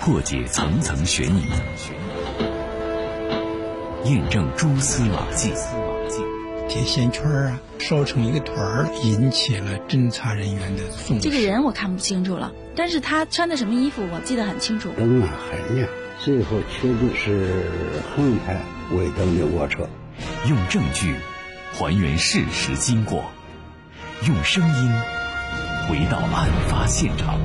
破解层层悬疑，验证蛛丝马迹。铁线圈啊，烧成一个团儿，引起了侦查人员的重视。这个人我看不清楚了，但是他穿的什么衣服我记得很清楚。人啊很亮，最后确定是横排尾灯的卧车。用证据还原事实经过，用声音回到案发现场。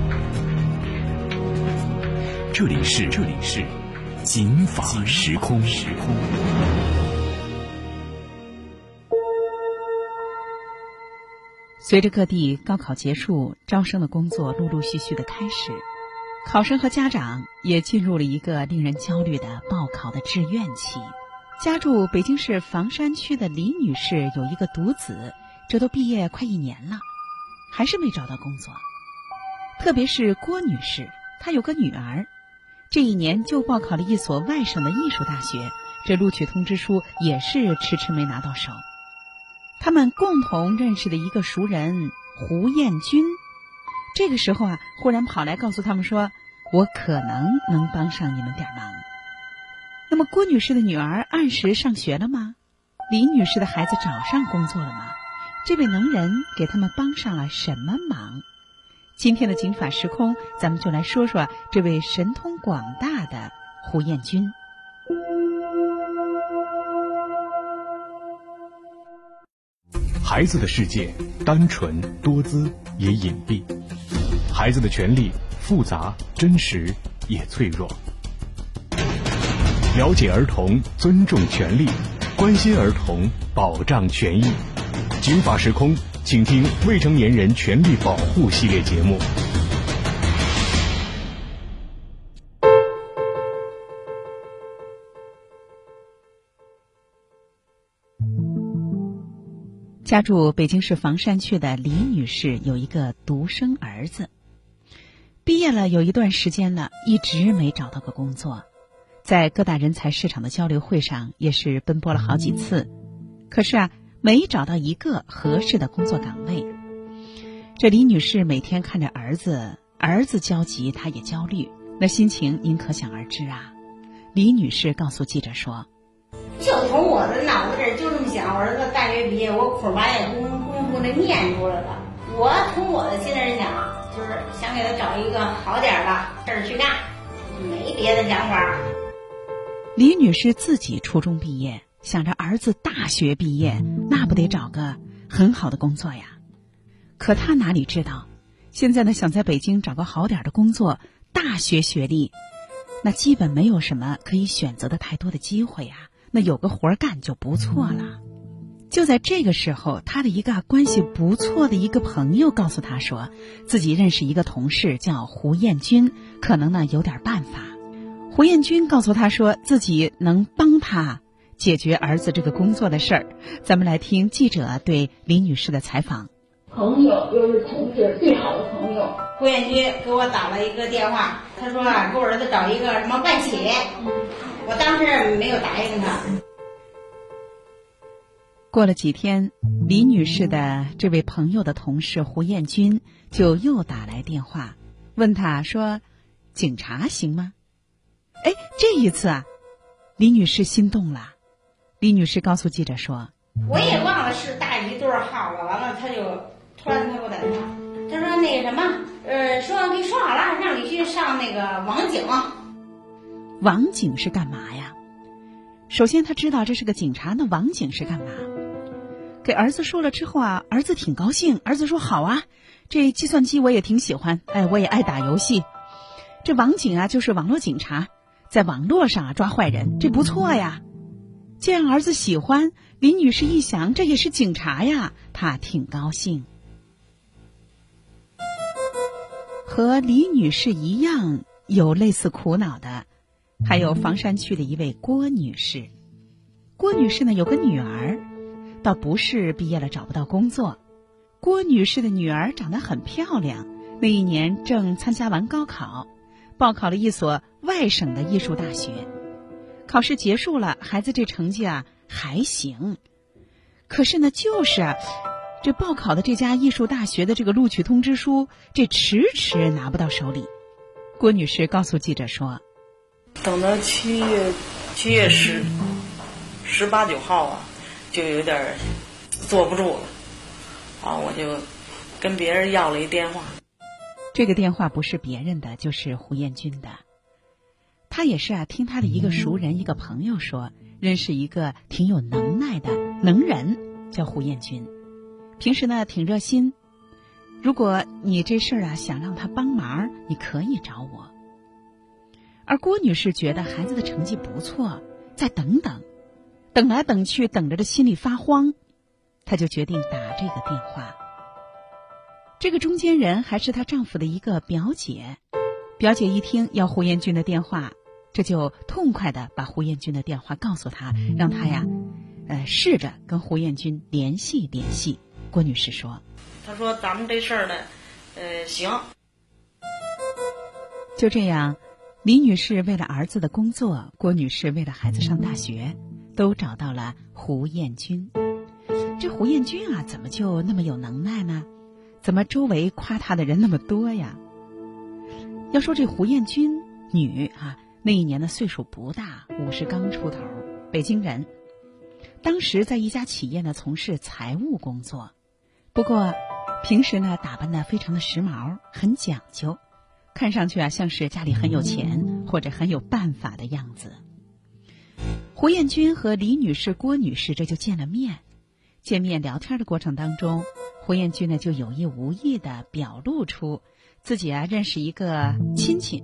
这里是这里是《警法时空》。时空。随着各地高考结束，招生的工作陆陆续续的开始，考生和家长也进入了一个令人焦虑的报考的志愿期。家住北京市房山区的李女士有一个独子，这都毕业快一年了，还是没找到工作。特别是郭女士，她有个女儿，这一年就报考了一所外省的艺术大学，这录取通知书也是迟迟没拿到手。他们共同认识的一个熟人胡彦军，这个时候啊，忽然跑来告诉他们说：“我可能能帮上你们点忙。”那么郭女士的女儿按时上学了吗？李女士的孩子找上工作了吗？这位能人给他们帮上了什么忙？今天的警法时空，咱们就来说说这位神通广大的胡彦军。孩子的世界单纯多姿也隐蔽，孩子的权利复杂真实也脆弱。了解儿童，尊重权利，关心儿童，保障权益。警法时空，请听《未成年人权利保护》系列节目。家住北京市房山区的李女士有一个独生儿子，毕业了有一段时间了，一直没找到个工作，在各大人才市场的交流会上也是奔波了好几次，可是啊，没找到一个合适的工作岗位。这李女士每天看着儿子，儿子焦急，她也焦虑，那心情您可想而知啊。李女士告诉记者说。就从我的脑子里就这么想，我儿子大学毕业，我苦把也功功夫的念出来了。我从我的心里想，就是想给他找一个好点的事儿去干，没别的想法。李女士自己初中毕业，想着儿子大学毕业，那不得找个很好的工作呀？可他哪里知道，现在呢，想在北京找个好点的工作，大学学历，那基本没有什么可以选择的太多的机会呀。那有个活儿干就不错了。就在这个时候，他的一个关系不错的一个朋友告诉他说，自己认识一个同事叫胡艳军，可能呢有点办法。胡艳军告诉他说自己能帮他解决儿子这个工作的事儿。咱们来听记者对李女士的采访。朋友又是同事，最好的朋友胡艳军给我打了一个电话，他说啊，给我儿子找一个什么外企。我当时没有答应他。过了几天，李女士的这位朋友的同事胡艳军就又打来电话，问他说：“警察行吗？”哎，这一次啊，李女士心动了。李女士告诉记者说：“我也忘了是大姨多少号了。完了，他就突然他给我打电话，他说那个什么，呃，说给你说好了，让你去上那个网警。”网警是干嘛呀？首先他知道这是个警察，那网警是干嘛？给儿子说了之后啊，儿子挺高兴。儿子说：“好啊，这计算机我也挺喜欢，哎，我也爱打游戏。这网警啊，就是网络警察，在网络上啊抓坏人，这不错呀。”见儿子喜欢，李女士一想，这也是警察呀，她挺高兴。和李女士一样有类似苦恼的。还有房山区的一位郭女士，郭女士呢有个女儿，倒不是毕业了找不到工作。郭女士的女儿长得很漂亮，那一年正参加完高考，报考了一所外省的艺术大学。考试结束了，孩子这成绩啊还行，可是呢，就是啊，这报考的这家艺术大学的这个录取通知书，这迟迟拿不到手里。郭女士告诉记者说：“等到七月七月十十八九号啊，就有点坐不住了，啊，我就跟别人要了一电话。这个电话不是别人的，就是胡彦军的。他也是啊，听他的一个熟人、一个朋友说，认识一个挺有能耐的能人，叫胡彦军。平时呢挺热心。如果你这事儿啊想让他帮忙，你可以找我。而郭女士觉得孩子的成绩不错，再等等，等来等去，等着的心里发慌，她就决定打这个电话。这个中间人还是她丈夫的一个表姐。表姐一听要胡彦军的电话，这就痛快的把胡彦军的电话告诉他，让他呀，呃，试着跟胡彦军联系联系。郭女士说：“他说咱们这事儿呢，呃，行。”就这样，李女士为了儿子的工作，郭女士为了孩子上大学，都找到了胡彦军。这胡彦军啊，怎么就那么有能耐呢？怎么周围夸他的人那么多呀？要说这胡彦军，女啊，那一年的岁数不大，五十刚出头，北京人。当时在一家企业呢从事财务工作，不过平时呢打扮的非常的时髦，很讲究，看上去啊像是家里很有钱或者很有办法的样子。胡彦军和李女士、郭女士这就见了面，见面聊天的过程当中，胡彦军呢就有意无意的表露出。自己啊，认识一个亲戚，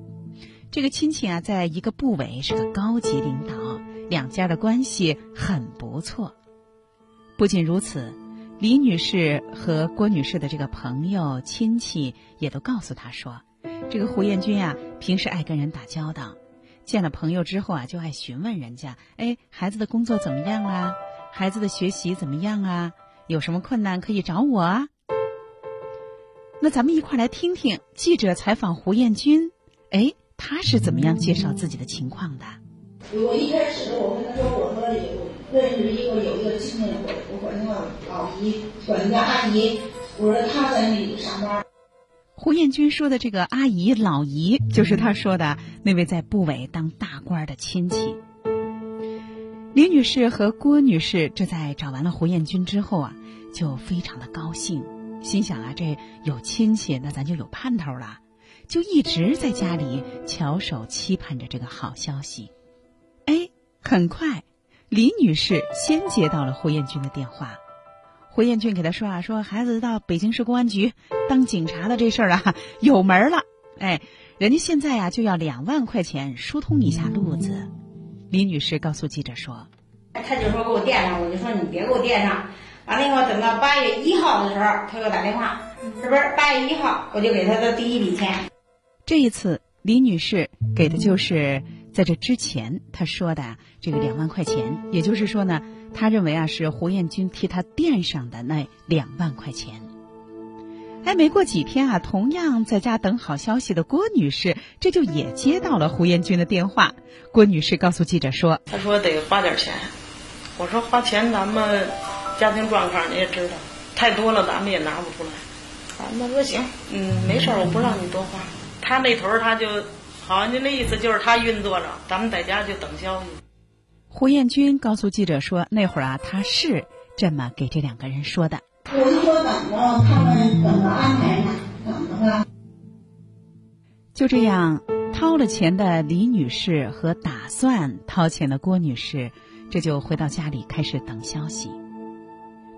这个亲戚啊，在一个部委是个高级领导，两家的关系很不错。不仅如此，李女士和郭女士的这个朋友亲戚也都告诉她说，这个胡彦军啊，平时爱跟人打交道，见了朋友之后啊，就爱询问人家，哎，孩子的工作怎么样啊？孩子的学习怎么样啊？有什么困难可以找我啊？那咱们一块儿来听听记者采访胡彦军，哎，他是怎么样介绍自己的情况的？我一开始我跟他说，我说有认识一个有一个亲戚，我我管他叫老姨，管他叫阿姨，我说他在那里上班。胡彦军说的这个阿姨、老姨，就是他说的那位在部委当大官的亲戚。李女士和郭女士这在找完了胡彦军之后啊，就非常的高兴。心想啊，这有亲戚，那咱就有盼头了，就一直在家里翘首期盼着这个好消息。哎，很快，李女士先接到了胡彦军的电话。胡彦军给她说啊，说孩子到北京市公安局当警察的这事儿啊，有门了。哎，人家现在啊就要两万块钱疏通一下路子。李女士告诉记者说：“他就说给我垫上，我就说你别给我垫上。”完了以后，等到八月一号的时候，他给我打电话，是不是？八月一号，我就给他的第一笔钱。这一次，李女士给的就是在这之前她说的这个两万块钱，也就是说呢，她认为啊是胡彦军替她垫上的那两万块钱。哎，没过几天啊，同样在家等好消息的郭女士，这就也接到了胡彦军的电话。郭女士告诉记者说：“他说得花点钱。”我说：“花钱咱们。”家庭状况你也知道，太多了咱们也拿不出来。啊，那说行，嗯，没事儿，我不让你多花。他那头他就，好像就那意思就是他运作着，咱们在家就等消息。胡彦军告诉记者说，那会儿啊，他是这么给这两个人说的。我就说等着他们怎么安排呢？等着吧。就这样，掏了钱的李女士和打算掏钱的郭女士，这就回到家里开始等消息。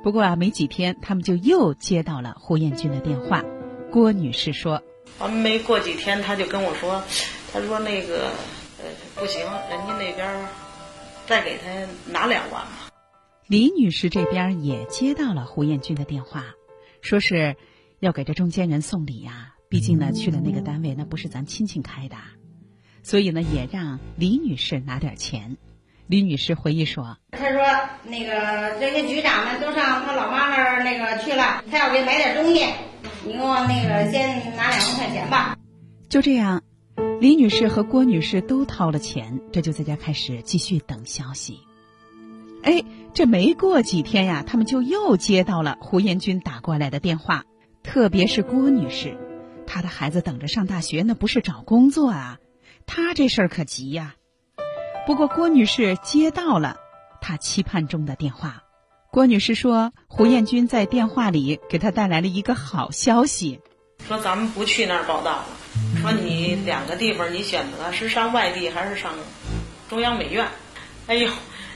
不过啊，没几天，他们就又接到了胡彦军的电话。郭女士说：“完没过几天，他就跟我说，他说那个，呃，不行，人家那边再给他拿两万吧。”李女士这边也接到了胡彦军的电话，说是要给这中间人送礼呀。毕竟呢，去了那个单位，那不是咱亲戚开的，所以呢，也让李女士拿点钱。李女士回忆说：“她说那个人家局长们都上她老妈那儿那个去了，她要给买点东西，你给我那个先拿两万块钱吧。”就这样，李女士和郭女士都掏了钱，这就在家开始继续等消息。哎，这没过几天呀，他们就又接到了胡彦军打过来的电话，特别是郭女士。他的孩子等着上大学，那不是找工作啊，他这事儿可急呀。不过郭女士接到了她期盼中的电话。郭女士说，胡彦军在电话里给她带来了一个好消息，说咱们不去那儿报道了，说你两个地方你选择是上外地还是上中央美院。哎呦，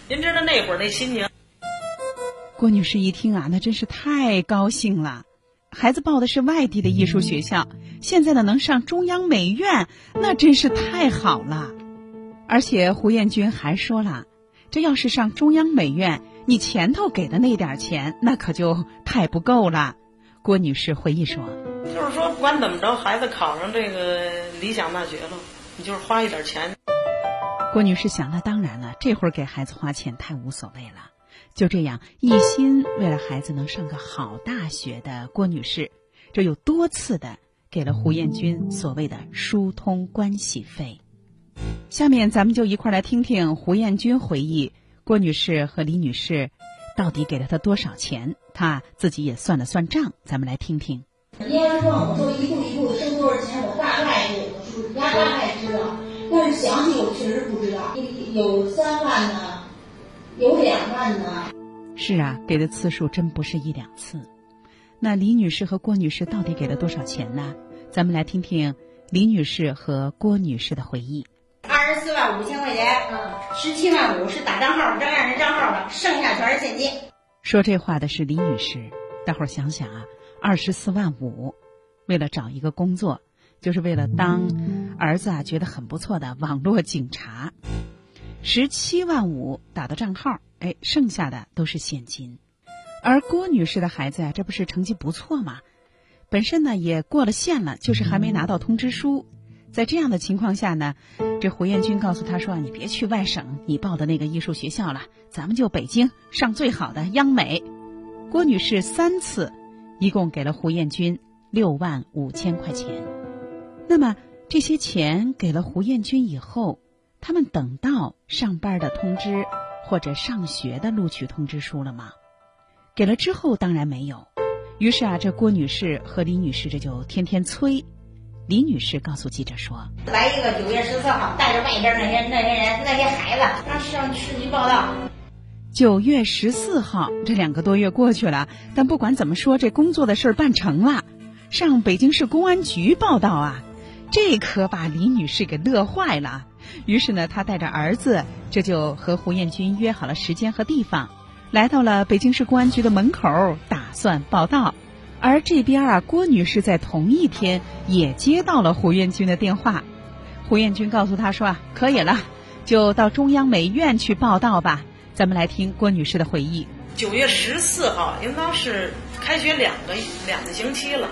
您知道那会儿那心情。郭女士一听啊，那真是太高兴了。孩子报的是外地的艺术学校，现在呢能上中央美院，那真是太好了。而且胡彦军还说了，这要是上中央美院，你前头给的那点钱，那可就太不够了。郭女士回忆说：“就是说，不管怎么着，孩子考上这个理想大学了，你就是花一点钱。”郭女士想，那当然了，这会儿给孩子花钱太无所谓了。就这样，一心为了孩子能上个好大学的郭女士，这又多次的给了胡彦军所谓的疏通关系费。下面咱们就一块来听听胡彦军回忆郭女士和李女士到底给了他多少钱，他自己也算了算账。咱们来听听。你要是问我说一步一步挣多少钱，我大概有个数，大概知道，但是详细我确实不知道。有三万呢。有两万呢。是啊，给的次数真不是一两次。那李女士和郭女士到底给了多少钱呢？咱们来听听李女士和郭女士的回忆。四万五千块钱，嗯，十七万五是打账号，张爱人账号的，剩下全是现金。说这话的是李女士。大伙儿想想啊，二十四万五，为了找一个工作，就是为了当儿子啊觉得很不错的网络警察。十七万五打的账号，哎，剩下的都是现金。而郭女士的孩子呀，这不是成绩不错嘛？本身呢也过了线了，就是还没拿到通知书。在这样的情况下呢，这胡彦军告诉他说：“你别去外省，你报的那个艺术学校了，咱们就北京上最好的央美。”郭女士三次，一共给了胡彦军六万五千块钱。那么这些钱给了胡彦军以后。他们等到上班的通知或者上学的录取通知书了吗？给了之后当然没有。于是啊，这郭女士和李女士这就天天催。李女士告诉记者说：“来一个九月十四号，带着外边那些那些人那些孩子，让上市局报道。”九月十四号，这两个多月过去了，但不管怎么说，这工作的事儿办成了，上北京市公安局报道啊，这可把李女士给乐坏了。于是呢，她带着儿子，这就和胡彦军约好了时间和地方，来到了北京市公安局的门口，打算报到。而这边啊，郭女士在同一天也接到了胡彦军的电话。胡彦军告诉她说：“啊，可以了，就到中央美院去报道吧。”咱们来听郭女士的回忆。九月十四号，应当是开学两个两个星期了。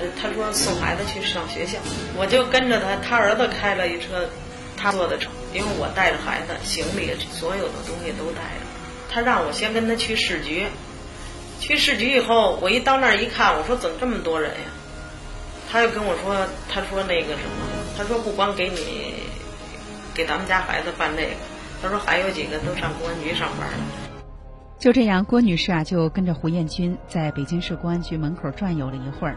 呃，他说送孩子去上学校，我就跟着他，他儿子开了一车。他做的车，因为我带着孩子，行李所有的东西都带着。他让我先跟他去市局，去市局以后，我一到那儿一看，我说怎么这么多人呀？他又跟我说，他说那个什么，他说不光给你，给咱们家孩子办这个，他说还有几个都上公安局上班了。就这样，郭女士啊，就跟着胡彦军在北京市公安局门口转悠了一会儿。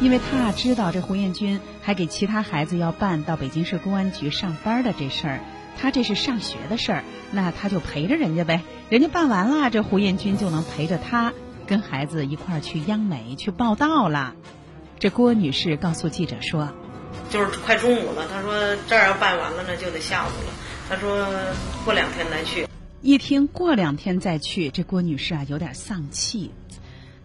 因为他知道这胡彦军还给其他孩子要办到北京市公安局上班的这事儿，他这是上学的事儿，那他就陪着人家呗。人家办完了，这胡彦军就能陪着他跟孩子一块儿去央美去报道了。这郭女士告诉记者说：“就是快中午了，她说这儿要办完了，呢就得下午了。她说过两天再去。”一听过两天再去，这郭女士啊有点丧气。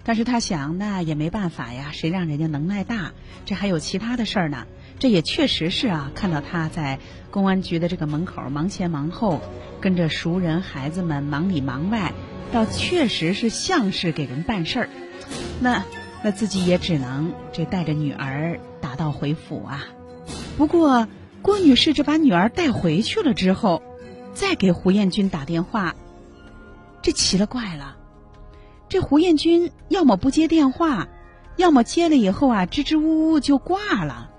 但是她想，那也没办法呀，谁让人家能耐大？这还有其他的事儿呢。这也确实是啊，看到她在公安局的这个门口忙前忙后，跟着熟人孩子们忙里忙外，倒确实是像是给人办事儿。那那自己也只能这带着女儿打道回府啊。不过郭女士这把女儿带回去了之后，再给胡彦军打电话，这奇了怪了。这胡彦军要么不接电话，要么接了以后啊，支支吾吾就挂了。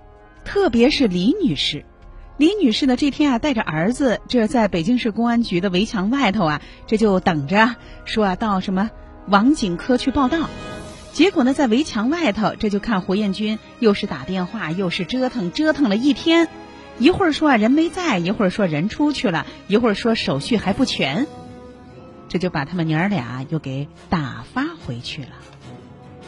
特别是李女士，李女士呢这天啊带着儿子，这在北京市公安局的围墙外头啊，这就等着说啊到什么网警科去报道。结果呢，在围墙外头，这就看胡彦军又是打电话，又是折腾，折腾了一天，一会儿说啊人没在，一会儿说人出去了，一会儿说手续还不全，这就把他们娘儿俩又给打发回去了。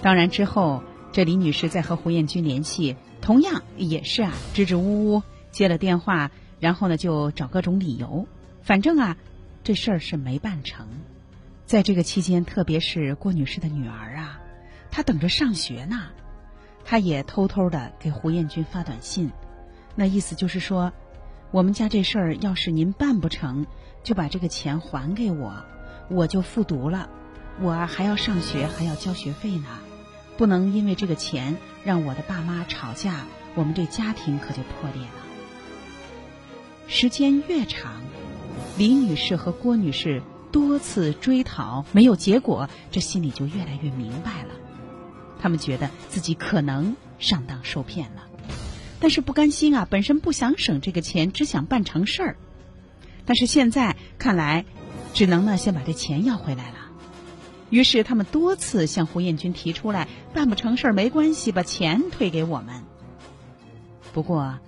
当然之后，这李女士在和胡彦军联系，同样也是啊支支吾吾接了电话，然后呢就找各种理由，反正啊这事儿是没办成。在这个期间，特别是郭女士的女儿啊。她等着上学呢，她也偷偷的给胡彦军发短信，那意思就是说，我们家这事儿要是您办不成，就把这个钱还给我，我就复读了，我还要上学，还要交学费呢，不能因为这个钱让我的爸妈吵架，我们这家庭可就破裂了。时间越长，李女士和郭女士多次追讨没有结果，这心里就越来越明白了。他们觉得自己可能上当受骗了，但是不甘心啊，本身不想省这个钱，只想办成事儿。但是现在看来，只能呢先把这钱要回来了。于是他们多次向胡彦军提出来，办不成事儿没关系，把钱退给我们。不过，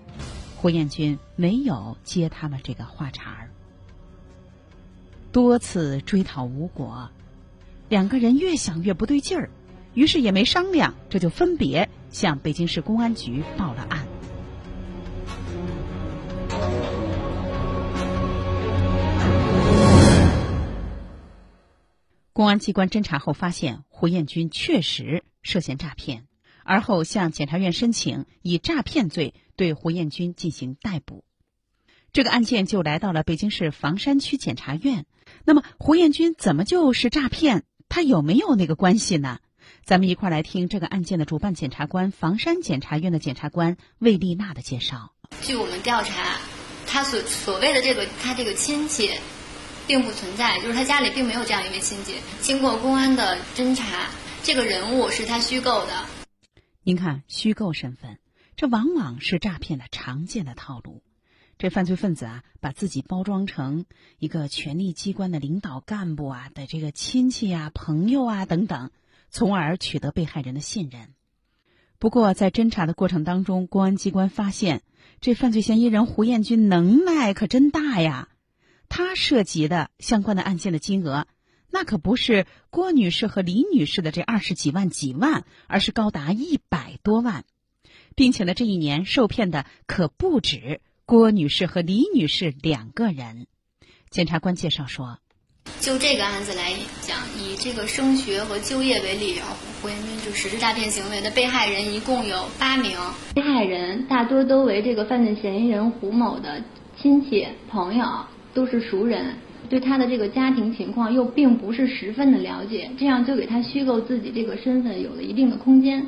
胡彦军没有接他们这个话茬儿。多次追讨无果，两个人越想越不对劲儿。于是也没商量，这就分别向北京市公安局报了案。公安机关侦查后发现，胡彦军确实涉嫌诈骗，而后向检察院申请以诈骗罪对胡彦军进行逮捕。这个案件就来到了北京市房山区检察院。那么，胡彦军怎么就是诈骗？他有没有那个关系呢？咱们一块儿来听这个案件的主办检察官房山检察院的检察官魏丽娜的介绍。据我们调查，他所所谓的这个他这个亲戚，并不存在，就是他家里并没有这样一位亲戚。经过公安的侦查，这个人物是他虚构的。您看，虚构身份，这往往是诈骗的常见的套路。这犯罪分子啊，把自己包装成一个权力机关的领导干部啊的这个亲戚啊、朋友啊等等。从而取得被害人的信任。不过，在侦查的过程当中，公安机关发现，这犯罪嫌疑人胡彦军能耐可真大呀！他涉及的相关的案件的金额，那可不是郭女士和李女士的这二十几万几万，而是高达一百多万，并且呢，这一年受骗的可不止郭女士和李女士两个人。检察官介绍说。就这个案子来讲，以这个升学和就业为理由，胡彦斌就实施诈骗行为的被害人一共有八名。被害人大多都为这个犯罪嫌疑人胡某的亲戚朋友，都是熟人，对他的这个家庭情况又并不是十分的了解，这样就给他虚构自己这个身份有了一定的空间。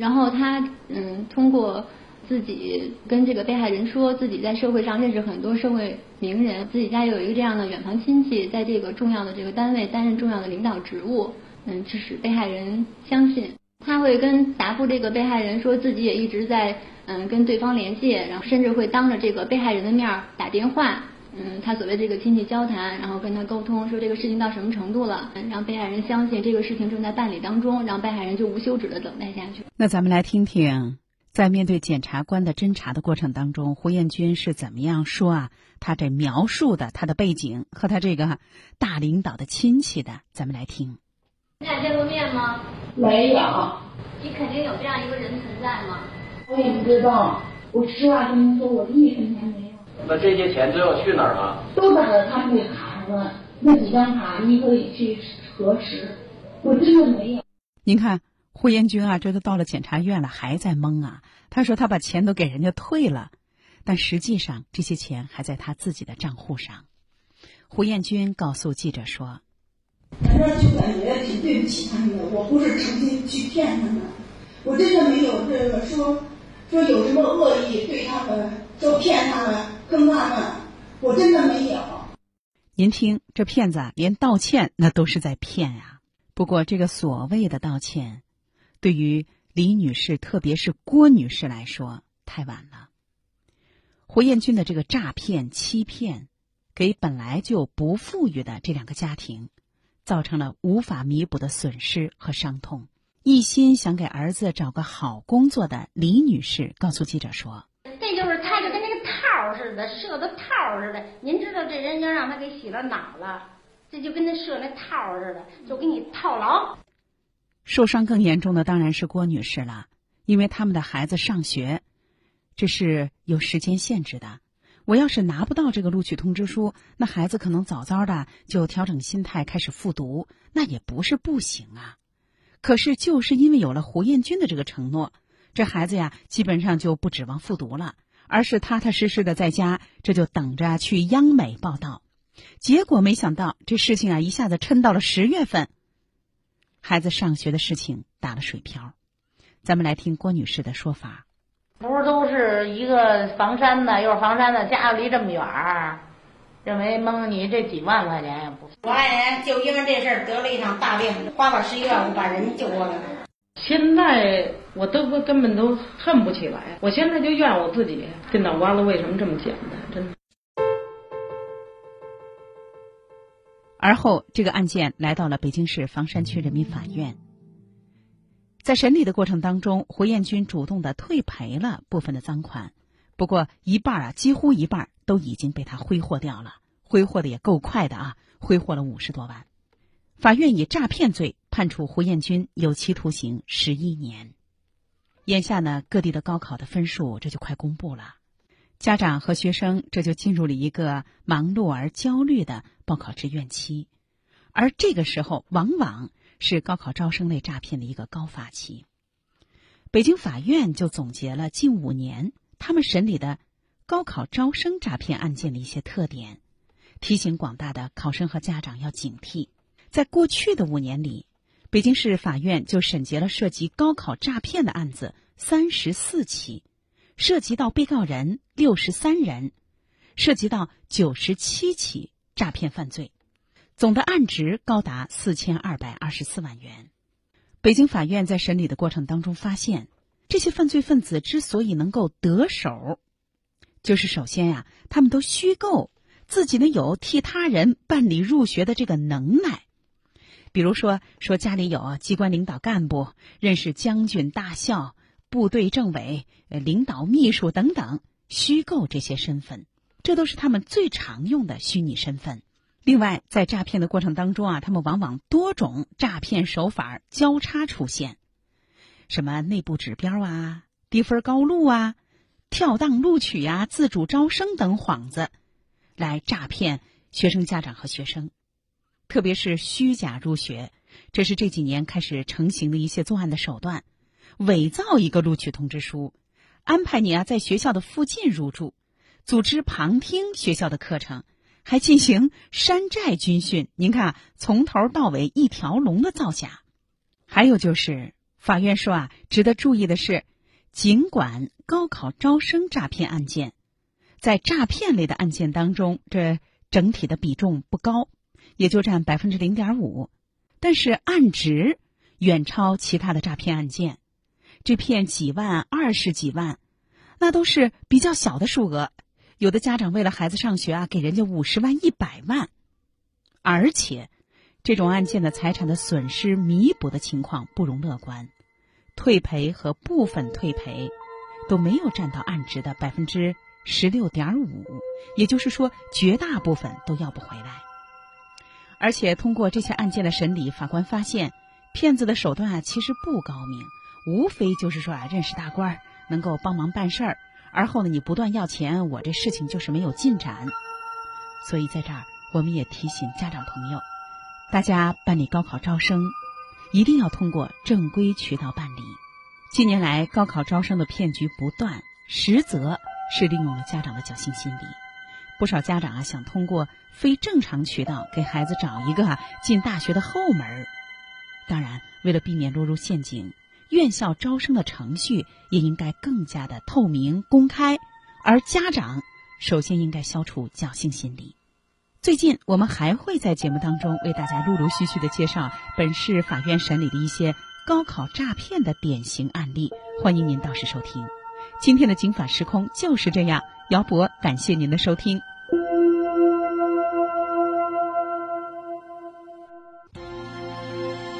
然后他嗯，通过。自己跟这个被害人说自己在社会上认识很多社会名人，自己家有一个这样的远房亲戚，在这个重要的这个单位担任重要的领导职务，嗯，致使被害人相信。他会跟答复这个被害人说自己也一直在嗯跟对方联系，然后甚至会当着这个被害人的面打电话，嗯，他所谓这个亲戚交谈，然后跟他沟通说这个事情到什么程度了，让被害人相信这个事情正在办理当中，让被害人就无休止的等待下去。那咱们来听听。在面对检察官的侦查的过程当中，胡彦军是怎么样说啊？他这描述的他的背景和他这个大领导的亲戚的，咱们来听。你俩见过面吗？没有。你肯定有这样一个人存在吗？我也不知道。我实话跟您说，我一分钱没有。那这些钱最后去哪儿了？都打到他们那卡上了，那几张卡你可以去核实。我真的没有。您看。胡彦军啊，这都到了检察院了，还在蒙啊。他说他把钱都给人家退了，但实际上这些钱还在他自己的账户上。胡彦军告诉记者说：“反正就感觉挺对不起他们的，我不是诚心去骗他们，我真的没有这个说说有什么恶意对他们，说骗他们、坑他们，我真的没有。”您听，这骗子连道歉那都是在骗呀。不过这个所谓的道歉。对于李女士，特别是郭女士来说，太晚了。胡彦军的这个诈骗、欺骗，给本来就不富裕的这两个家庭，造成了无法弥补的损失和伤痛。一心想给儿子找个好工作的李女士告诉记者说：“套似的，设的套似的。您知道这人要让他给洗了脑了，这就跟那设那套似的，就给你套牢。”受伤更严重的当然是郭女士了，因为他们的孩子上学，这是有时间限制的。我要是拿不到这个录取通知书，那孩子可能早早的就调整心态开始复读，那也不是不行啊。可是，就是因为有了胡彦军的这个承诺，这孩子呀，基本上就不指望复读了，而是踏踏实实的在家，这就等着去央美报道。结果没想到，这事情啊，一下子抻到了十月份，孩子上学的事情打了水漂。咱们来听郭女士的说法：不是都是一个房山的，又是房山的，家又离这么远儿。认为蒙你这几万块钱也不。我爱人就因为这事儿得了一场大病，花了十一万五把人救过来了。现在我都根本都恨不起来，我现在就怨我自己，这脑瓜子为什么这么简单？真的。而后，这个案件来到了北京市房山区人民法院。在审理的过程当中，胡彦军主动的退赔了部分的赃款。不过一半啊，几乎一半都已经被他挥霍掉了，挥霍的也够快的啊，挥霍了五十多万。法院以诈骗罪判处胡彦军有期徒刑十一年。眼下呢，各地的高考的分数这就快公布了，家长和学生这就进入了一个忙碌而焦虑的报考志愿期，而这个时候往往是高考招生类诈骗的一个高发期。北京法院就总结了近五年。他们审理的高考招生诈骗案件的一些特点，提醒广大的考生和家长要警惕。在过去的五年里，北京市法院就审结了涉及高考诈骗的案子三十四起，涉及到被告人六十三人，涉及到九十七起诈骗犯罪，总的案值高达四千二百二十四万元。北京法院在审理的过程当中发现。这些犯罪分子之所以能够得手，就是首先呀，他们都虚构自己呢有替他人办理入学的这个能耐，比如说说家里有机关领导干部，认识将军大校、部队政委、领导秘书等等，虚构这些身份，这都是他们最常用的虚拟身份。另外，在诈骗的过程当中啊，他们往往多种诈骗手法交叉出现。什么内部指标啊、低分高录啊、跳档录取呀、自主招生等幌子，来诈骗学生家长和学生，特别是虚假入学，这是这几年开始成型的一些作案的手段。伪造一个录取通知书，安排你啊在学校的附近入住，组织旁听学校的课程，还进行山寨军训。您看，从头到尾一条龙的造假。还有就是。法院说啊，值得注意的是，尽管高考招生诈骗案件在诈骗类的案件当中，这整体的比重不高，也就占百分之零点五，但是案值远超其他的诈骗案件。这骗几万、二十几万，那都是比较小的数额。有的家长为了孩子上学啊，给人家五十万、一百万，而且。这种案件的财产的损失弥补的情况不容乐观，退赔和部分退赔都没有占到案值的百分之十六点五，也就是说，绝大部分都要不回来。而且通过这些案件的审理，法官发现，骗子的手段啊其实不高明，无非就是说啊认识大官儿能够帮忙办事儿，而后呢你不断要钱，我这事情就是没有进展。所以在这儿，我们也提醒家长朋友。大家办理高考招生，一定要通过正规渠道办理。近年来，高考招生的骗局不断，实则是利用了家长的侥幸心理。不少家长啊，想通过非正常渠道给孩子找一个啊进大学的后门。当然，为了避免落入陷阱，院校招生的程序也应该更加的透明公开。而家长首先应该消除侥幸心理。最近，我们还会在节目当中为大家陆陆续续的介绍本市法院审理的一些高考诈骗的典型案例，欢迎您到时收听。今天的《警法时空》就是这样，姚博感谢您的收听。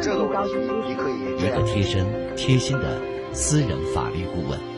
这个问题你可以一个贴身、贴心的私人法律顾问。